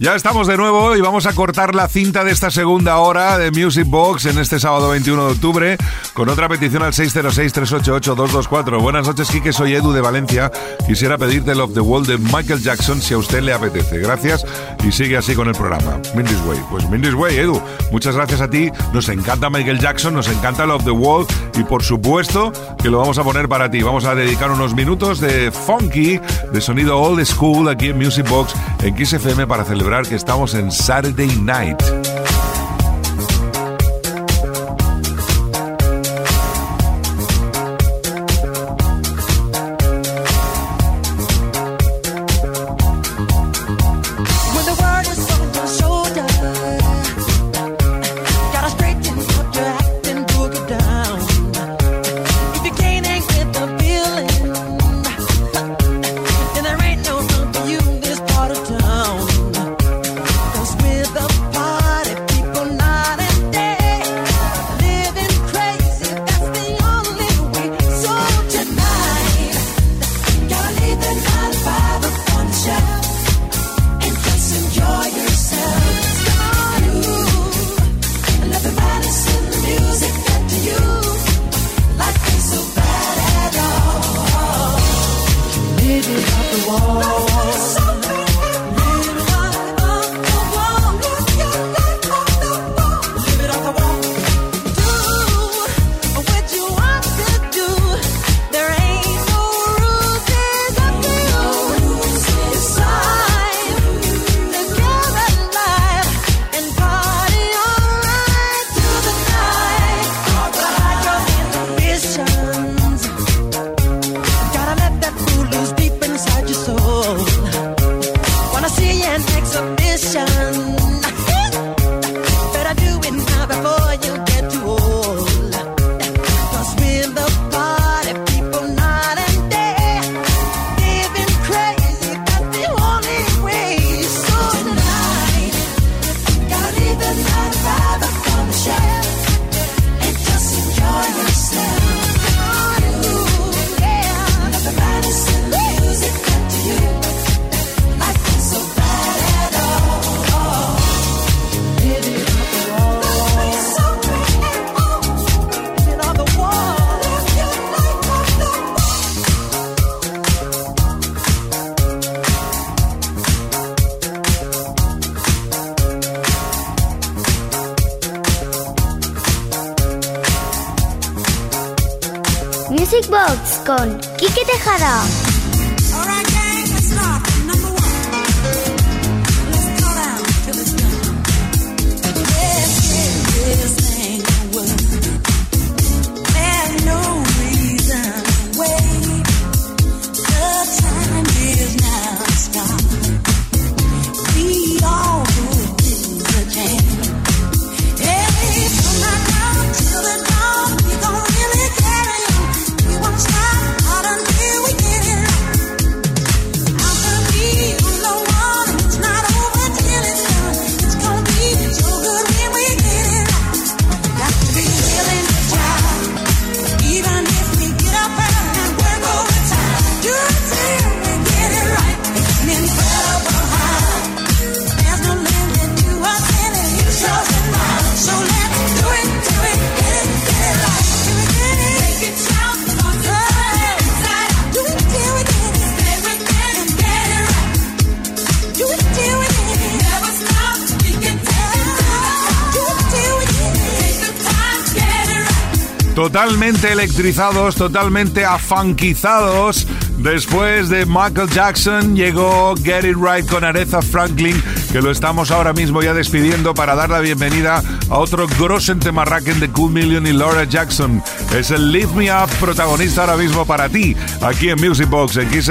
Ya estamos de nuevo y vamos a cortar la cinta de esta segunda hora de Music Box en este sábado 21 de octubre con otra petición al 606-388-224. Buenas noches, Kike. Soy Edu de Valencia. Quisiera pedirte Love the Wall de Michael Jackson si a usted le apetece. Gracias y sigue así con el programa. Mindy's Way. Pues Mindy's Way, Edu. Muchas gracias a ti. Nos encanta Michael Jackson, nos encanta Love the Wall y por supuesto que lo vamos a poner para ti. Vamos a dedicar unos minutos de funky, de sonido old school aquí en Music Box en Kiss FM para celebrar que estamos en Saturday Night. Totalmente electrizados, totalmente afanquizados. Después de Michael Jackson llegó Get It Right con Aretha Franklin, que lo estamos ahora mismo ya despidiendo para dar la bienvenida a otro grosen de Cool Million y Laura Jackson. Es el Lift Me Up protagonista ahora mismo para ti, aquí en Music Box, en Kiss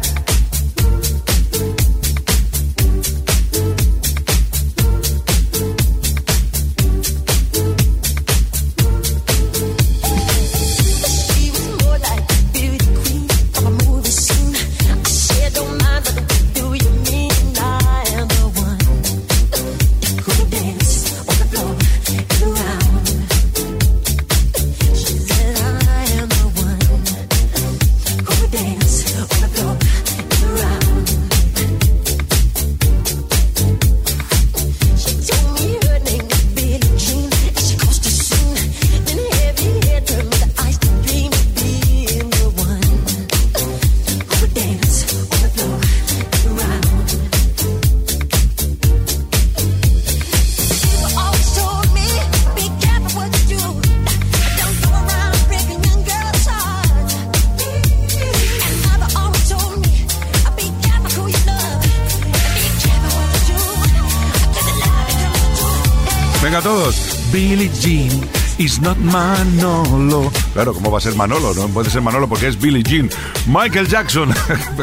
Not Manolo. Claro, ¿cómo va a ser Manolo? No puede ser Manolo porque es Billie Jean. Michael Jackson.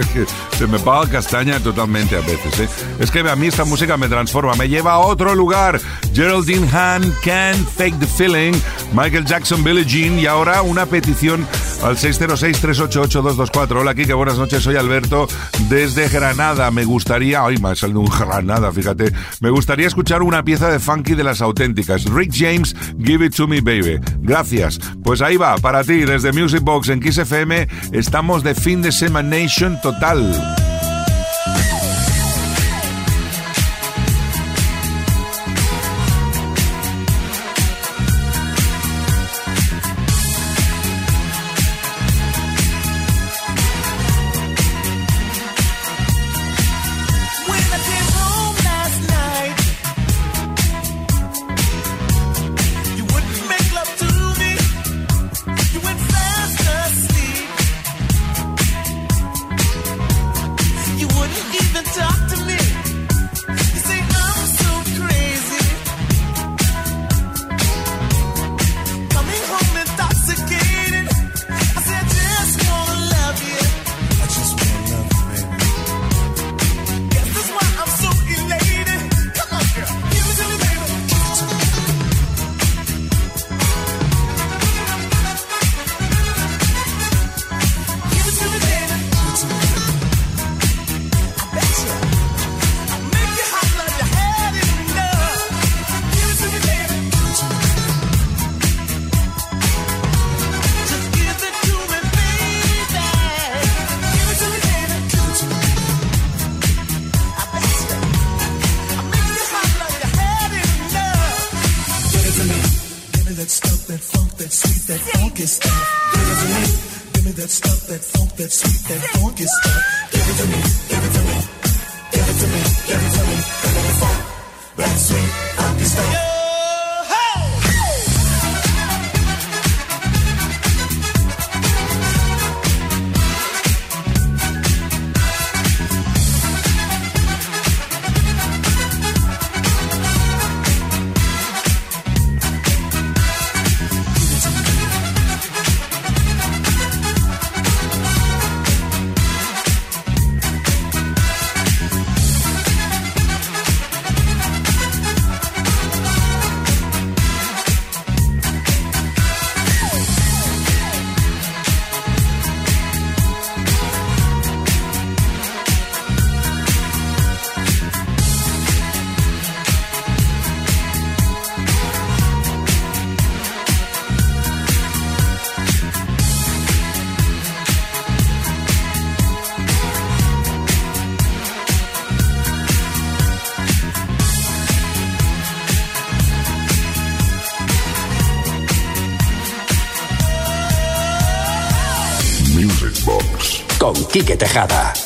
Se me paga castaña totalmente a veces. ¿eh? Es que a mí esta música me transforma, me lleva a otro lugar. Geraldine Hahn, Can't Fake the Feeling. Michael Jackson, Billie Jean. Y ahora una petición al 606-388-224. Hola, Kike, buenas noches. Soy Alberto desde Granada. Me gustaría. Ay, me ha salido un Granada, fíjate. Me gustaría escuchar una pieza de funky de las auténticas. Rick James, Give It to Me, Baby. Gracias. Pues ahí va, para ti, desde Music Box en Kiss FM, estamos de fin de semana Nation total. funky stuff. Give it to me. Give me that stuff, that funk, that sweet, that funky stuff. Give it to me. Give it to me. Give it to me. Give it to me. Give me that funk, that sweet, funky stuff. Quique Tejada.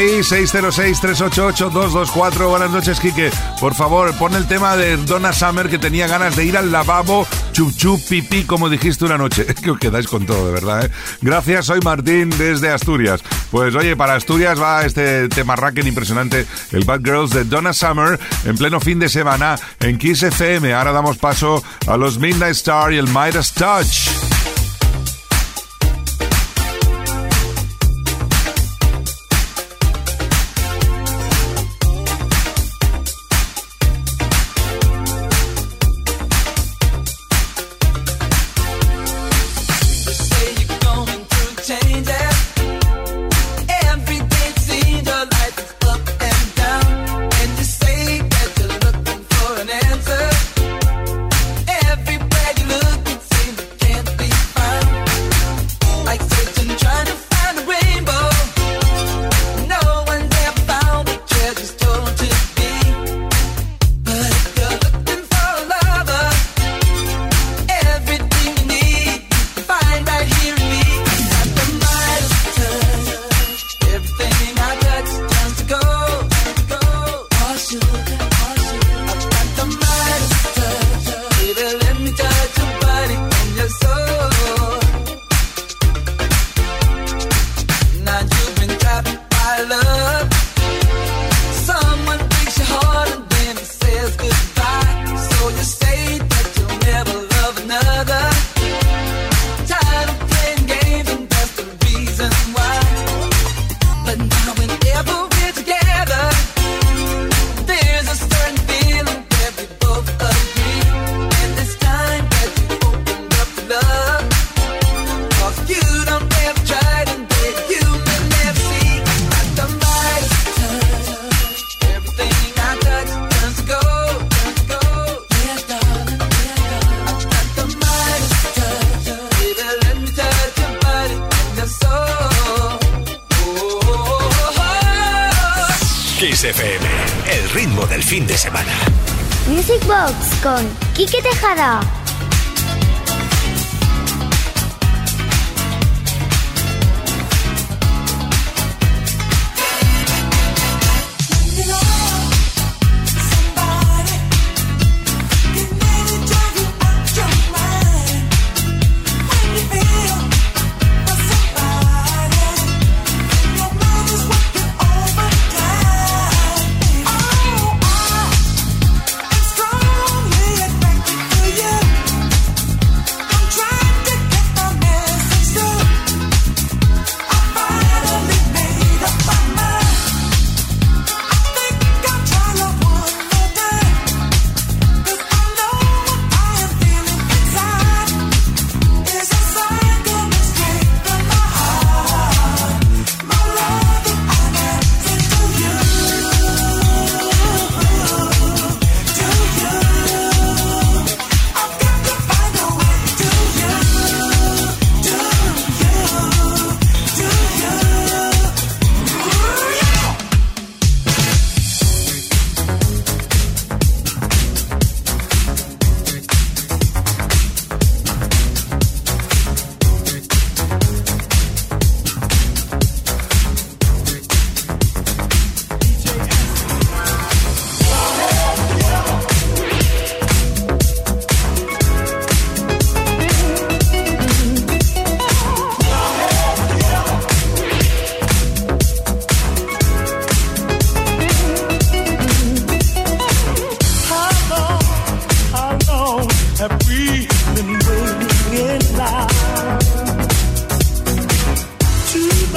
Ahí? 606-388-224. Buenas noches, Quique. Por favor, pon el tema de Donna Summer que tenía ganas de ir al lavabo, chup chup, pipí, como dijiste una noche. Que os quedáis con todo, de verdad. ¿eh? Gracias, soy Martín desde Asturias. Pues oye, para Asturias va este tema racken impresionante, el Bad Girls de Donna Summer, en pleno fin de semana en Kiss FM. Ahora damos paso a los Midnight Star y el Midas Touch.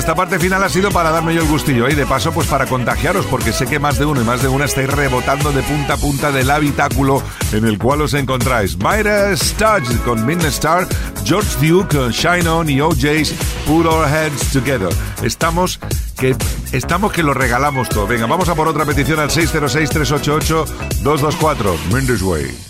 esta parte final ha sido para darme yo el gustillo y de paso pues para contagiaros porque sé que más de uno y más de una estáis rebotando de punta a punta del habitáculo en el cual os encontráis. Myra Studge con Midnight Star, George Duke, Shine On y OJ's Put Our Heads Together. Estamos que estamos que lo regalamos todo. Venga, vamos a por otra petición al 606-388-224. Mendes Way.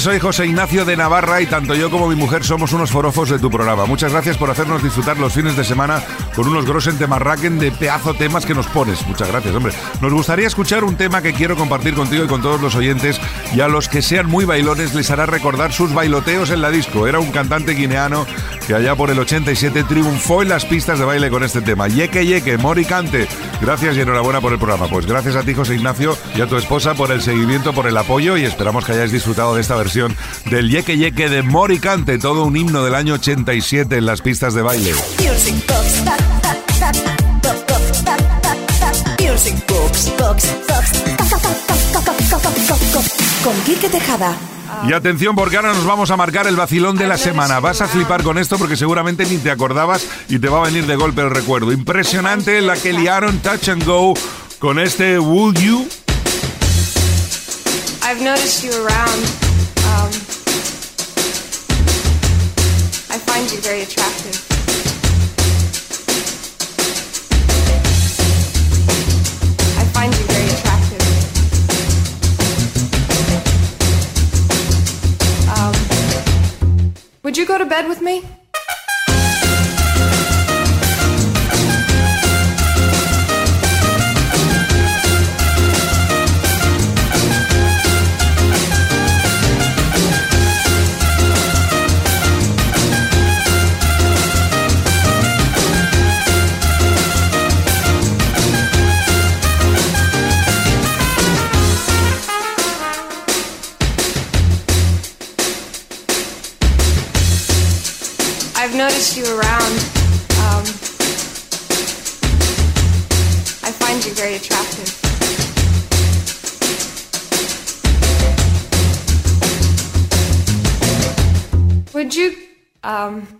Soy José Ignacio de Navarra y tanto yo como mi mujer somos unos forofos de tu programa. Muchas gracias por hacernos disfrutar los fines de semana con unos grosen temarraquen de pedazo temas que nos pones. Muchas gracias, hombre. Nos gustaría escuchar un tema que quiero compartir contigo y con todos los oyentes y a los que sean muy bailones les hará recordar sus bailoteos en la disco. Era un cantante guineano que allá por el 87 triunfó en las pistas de baile con este tema. Yeque Yeque, Mori Cante. Gracias y enhorabuena por el programa. Pues gracias a ti, José Ignacio, y a tu esposa por el seguimiento, por el apoyo y esperamos que hayáis disfrutado de esta versión del Yeque Yeque de Moricante, todo un himno del año 87 en las pistas de baile. Con Quique Tejada. Y atención porque ahora nos vamos a marcar el vacilón de la semana. Vas a flipar con esto porque seguramente ni te acordabas y te va a venir de golpe el recuerdo. Impresionante la que liaron Touch and Go con este Would You. I've noticed you around. Um, I find you very attractive. Would you go to bed with me? I've noticed you around. Um, I find you very attractive. Would you, um,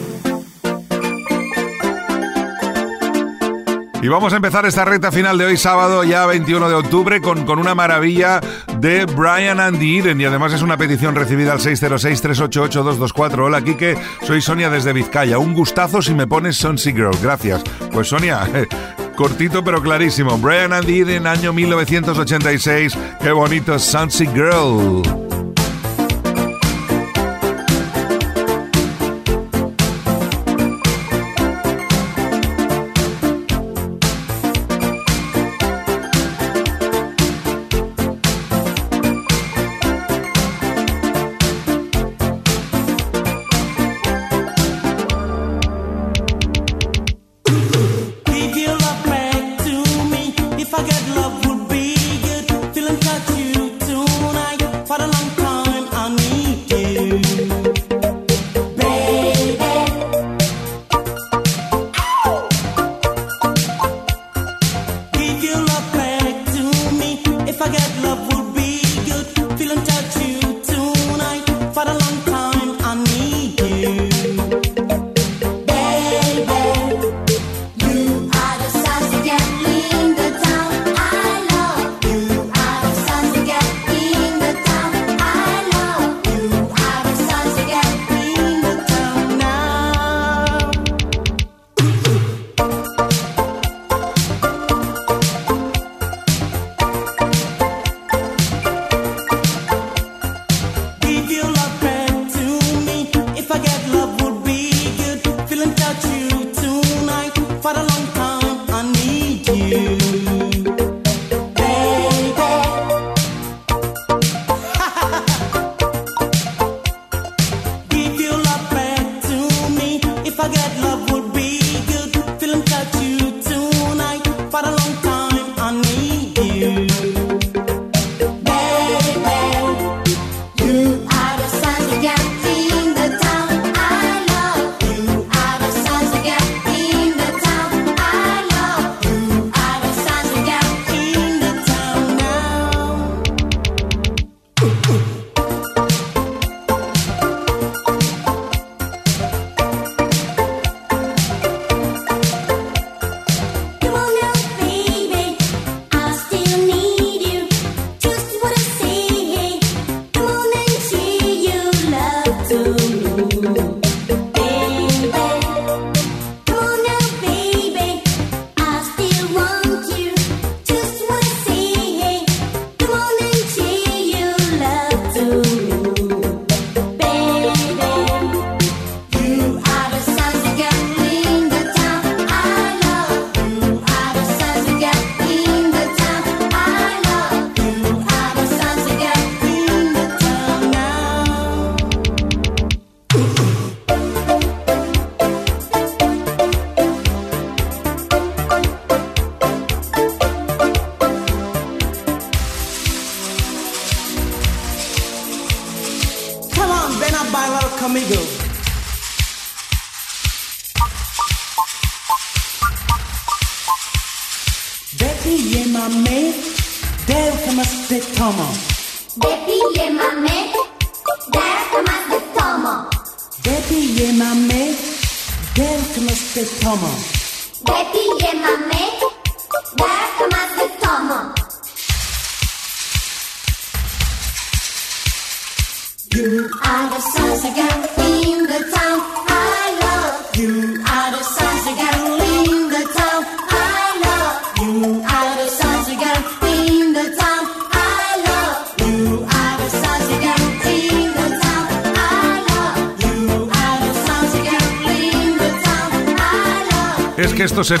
Y vamos a empezar esta recta final de hoy, sábado, ya 21 de octubre, con, con una maravilla de Brian and Eden. Y además es una petición recibida al 606-388-224. Hola, Quique, soy Sonia desde Vizcaya. Un gustazo si me pones Sonsy Girl. Gracias. Pues Sonia, cortito pero clarísimo. Brian and the Eden, año 1986. Qué bonito, Sonsy Girl.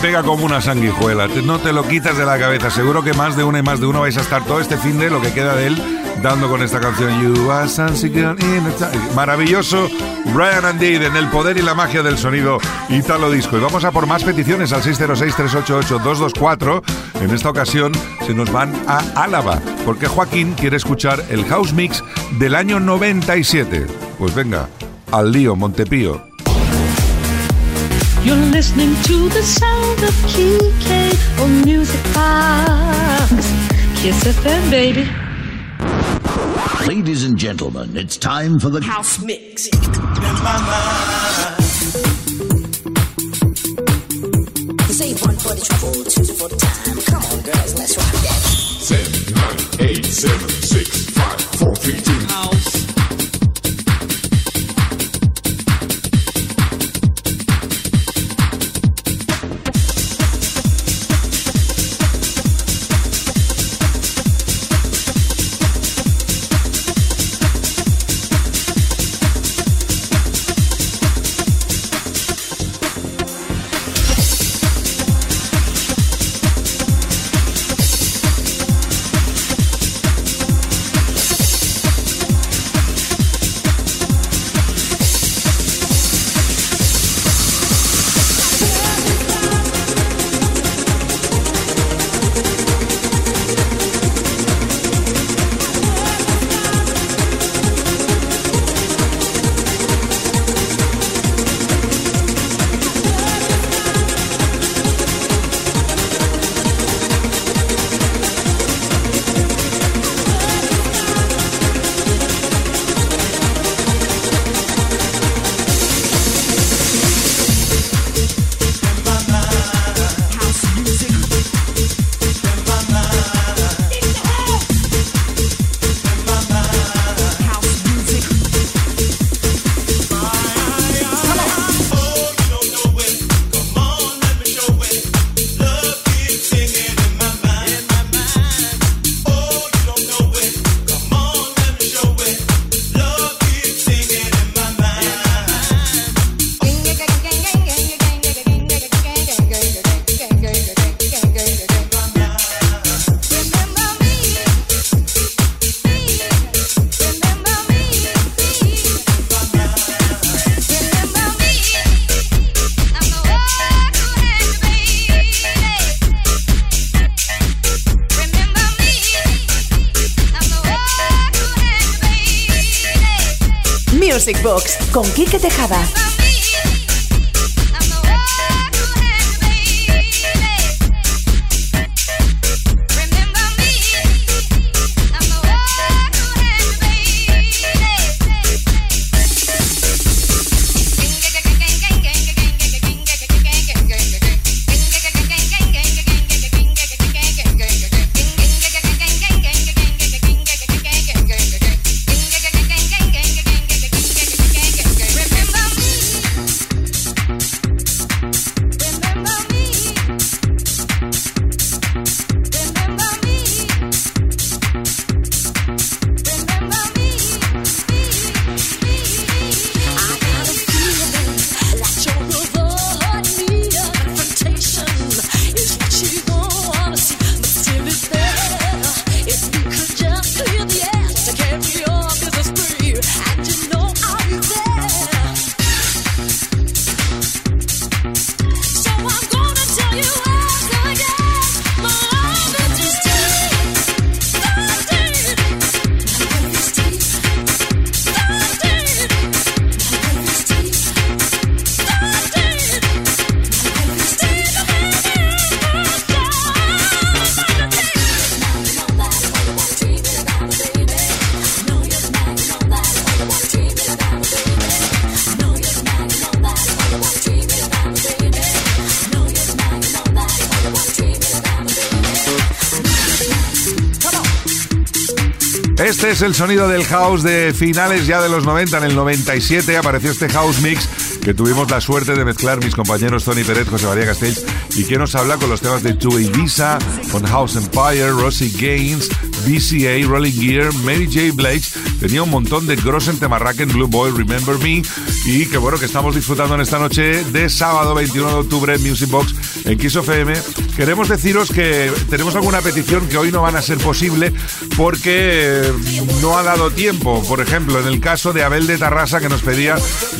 pega como una sanguijuela. No te lo quitas de la cabeza. Seguro que más de uno y más de uno vais a estar todo este fin de lo que queda de él dando con esta canción. You are Maravilloso. Brian and Dave en el poder y la magia del sonido Italo Disco. Y vamos a por más peticiones al 606-388-224. En esta ocasión se nos van a Álava, porque Joaquín quiere escuchar el house mix del año 97. Pues venga, al lío, Montepío. Of Kike on Music Box. Kiss FM, baby. Ladies and gentlemen, it's time for the House Mix. This ain't one for the trouble, two for the time. Come on, girls, let's rock that. Seven, nine, eight, seven, six, five, four, three, two. Music con Quique Tejada. Es el sonido del house de finales ya de los 90. En el 97 apareció este house mix que tuvimos la suerte de mezclar mis compañeros Tony Pérez, José María Castells y que nos habla con los temas de Joey Visa, con House Empire, Rosie Gaines, BCA, Rolling Gear, Mary J. Blige. Tenía un montón de Grossen Temarraken, Blue Boy, Remember Me. Y que bueno, que estamos disfrutando en esta noche de sábado 21 de octubre en Music Box en Kiss FM. Queremos deciros que tenemos alguna petición que hoy no van a ser posible porque eh, no ha dado tiempo. Por ejemplo, en el caso de Abel de Tarrasa que nos pedía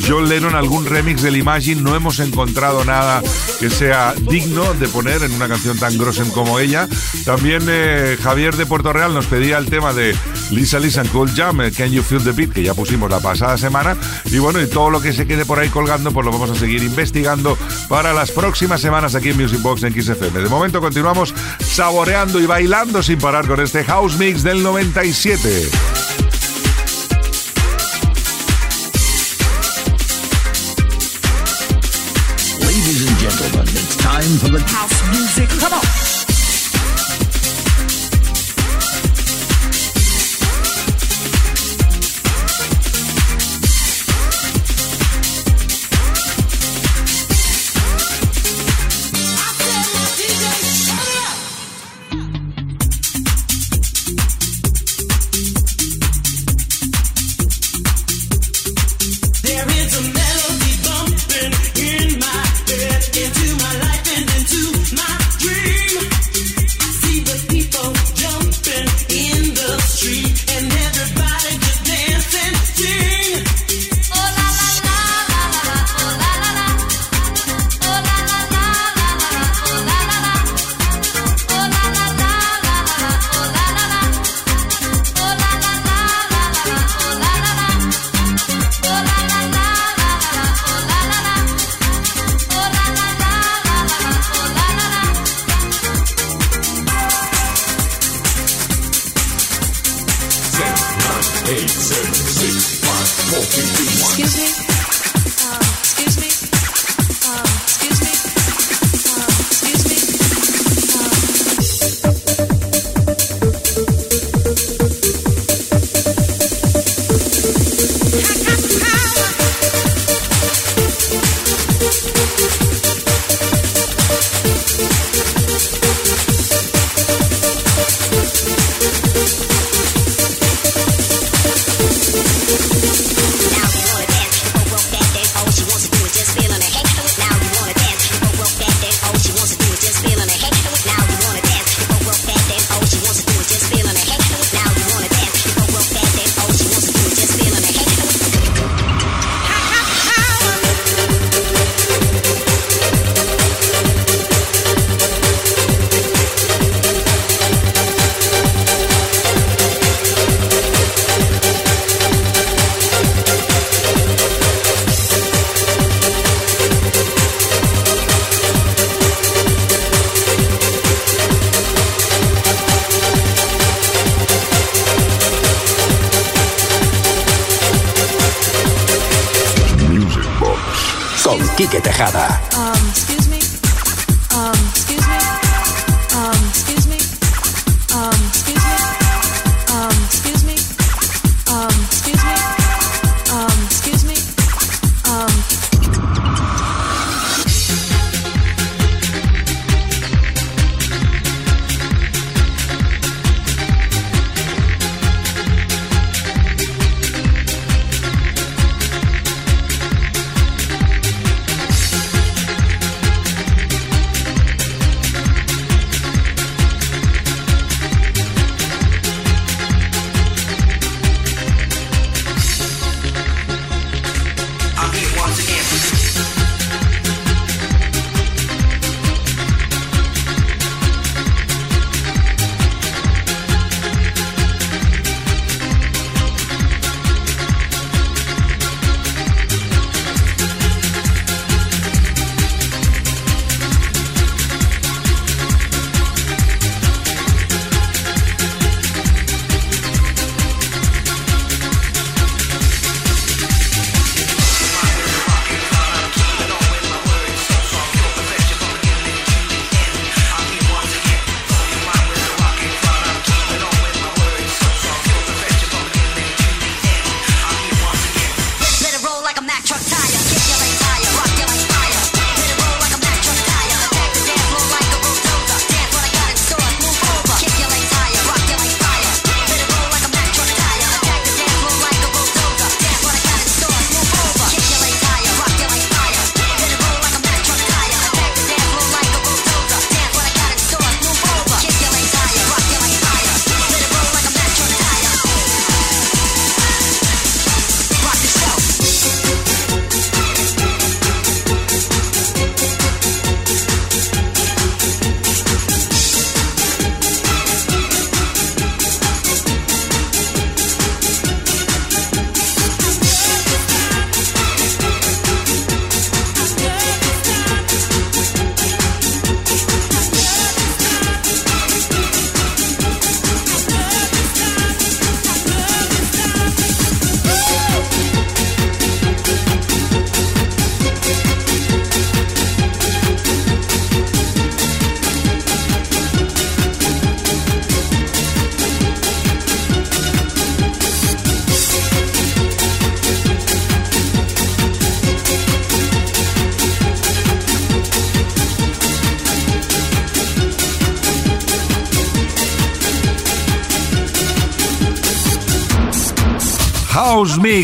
John Lennon algún remix del Imagine, no hemos encontrado nada que sea digno de poner en una canción tan grosen como ella. También eh, Javier de Puerto Real nos pedía el tema de Lisa Lisa and Cool Jam, eh, Can You Feel the Beat, que ya pusimos la pasada semana. Y bueno, y todo lo que se quede por ahí colgando, pues lo vamos a seguir investigando para las próximas semanas aquí en Music Box en XFM. De momento continuamos saboreando y bailando sin parar con este House Mix del 97. Ladies and gentlemen, it's time for the House music, come on.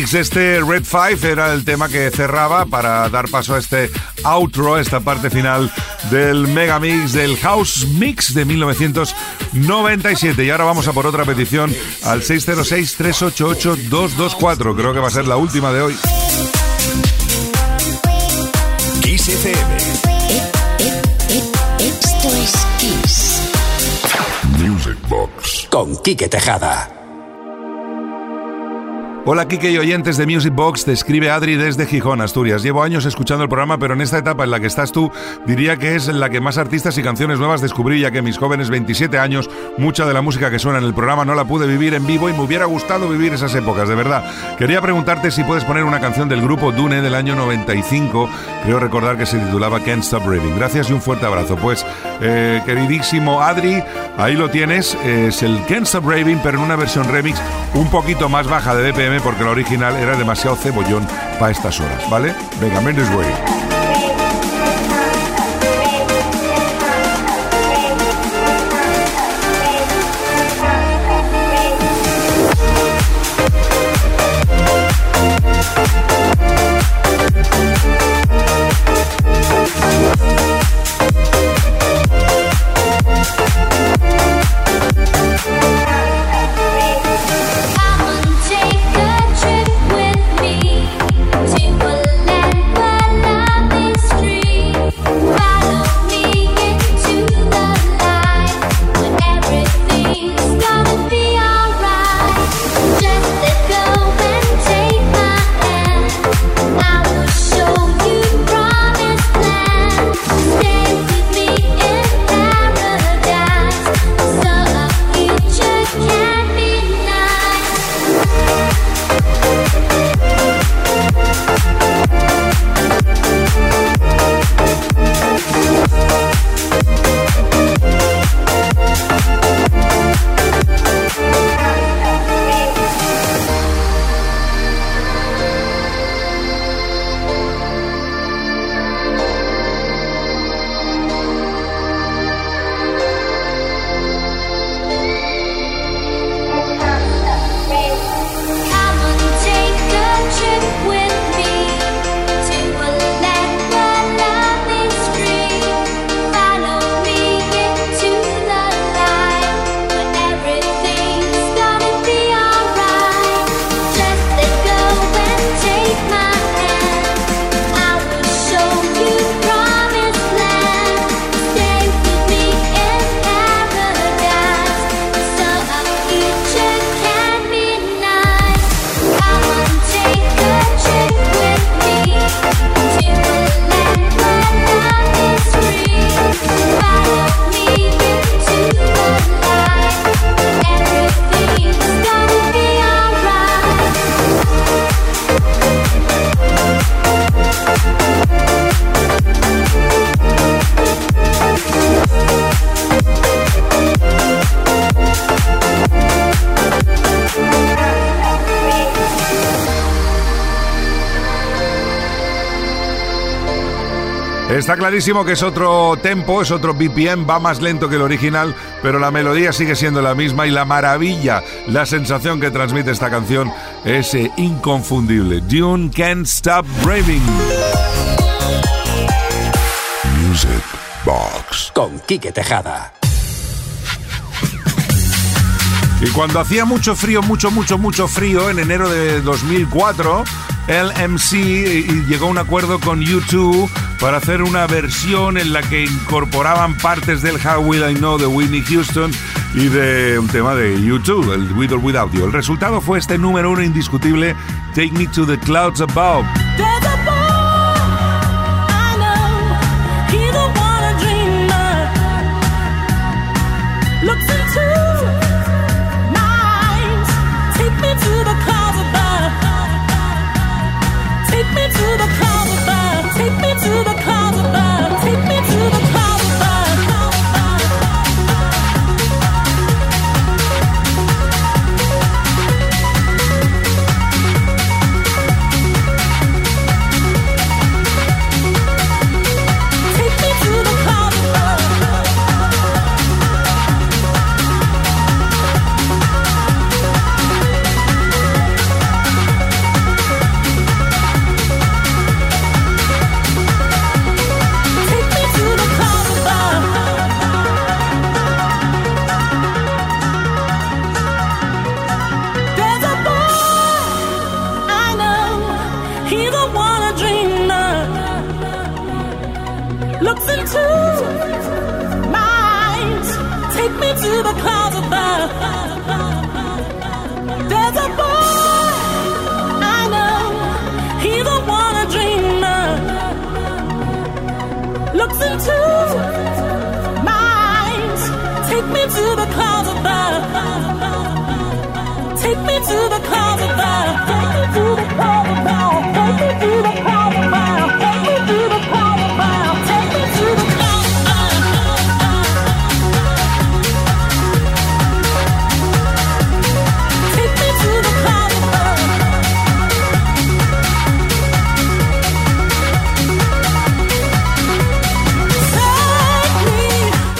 Mix. Este Red Five era el tema que cerraba para dar paso a este outro, esta parte final del Mega Mix del House Mix de 1997. Y ahora vamos a por otra petición al 606-388-224. Creo que va a ser la última de hoy. Kiss FM. Esto es Kiss. Music Box. Con Quique Tejada. Hola Kike y oyentes de Music Box, te escribe Adri desde Gijón, Asturias. Llevo años escuchando el programa, pero en esta etapa en la que estás tú, diría que es la que más artistas y canciones nuevas descubrí, ya que mis jóvenes 27 años, mucha de la música que suena en el programa no la pude vivir en vivo y me hubiera gustado vivir esas épocas, de verdad. Quería preguntarte si puedes poner una canción del grupo Dune del año 95, creo recordar que se titulaba Can't Stop Raving. Gracias y un fuerte abrazo. Pues, eh, queridísimo Adri, ahí lo tienes, es el Can't Stop Raving, pero en una versión remix un poquito más baja de BPM porque la original era demasiado cebollón para estas horas, ¿vale? Venga, Mendes Way. Está clarísimo que es otro tempo, es otro BPM, va más lento que el original, pero la melodía sigue siendo la misma y la maravilla, la sensación que transmite esta canción es eh, inconfundible. Dune Can't Stop Raving. Music Box. Con Quique Tejada. Y cuando hacía mucho frío, mucho, mucho, mucho frío, en enero de 2004, LMC y- llegó a un acuerdo con U2 para hacer una versión en la que incorporaban partes del How Will I Know de Whitney Houston y de un tema de U2, el With or Without You. El resultado fue este número uno indiscutible, Take Me to the Clouds Above.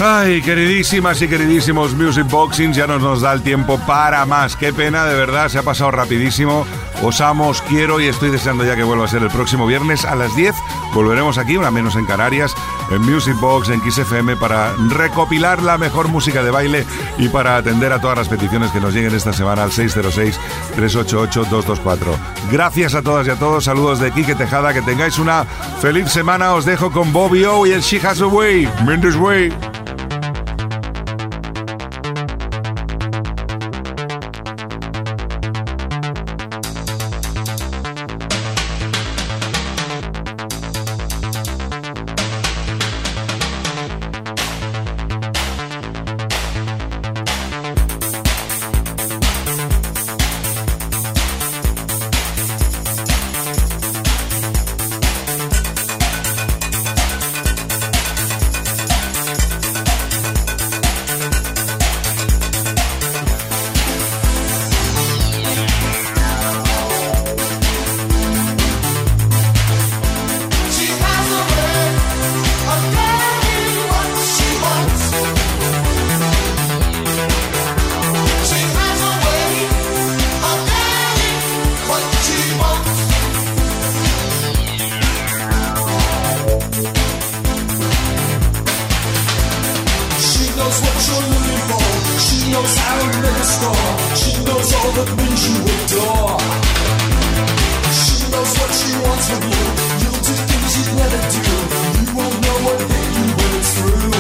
Ay, queridísimas y queridísimos Music Boxings, ya no nos da el tiempo para más. Qué pena, de verdad, se ha pasado rapidísimo. Os amo, quiero y estoy deseando ya que vuelva a ser el próximo viernes a las 10. Volveremos aquí, una menos en Canarias, en Music Box, en XFM, para recopilar la mejor música de baile y para atender a todas las peticiones que nos lleguen esta semana al 606-388-224. Gracias a todas y a todos, saludos de Quique Tejada, que tengáis una feliz semana. Os dejo con Bobby O y el She Has a Way, Mendes Way. Knows what you're looking for. She knows how to make a score. She knows all the things you adore. She knows what she wants from you. You'll do things you'd never do. You won't know what hit you when it's through.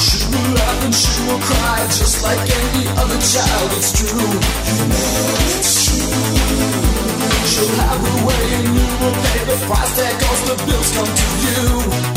She will laugh and she will cry just like any other child. It's true. You know it's true. She'll have her way and you will pay the price tag 'cause the bills come to you.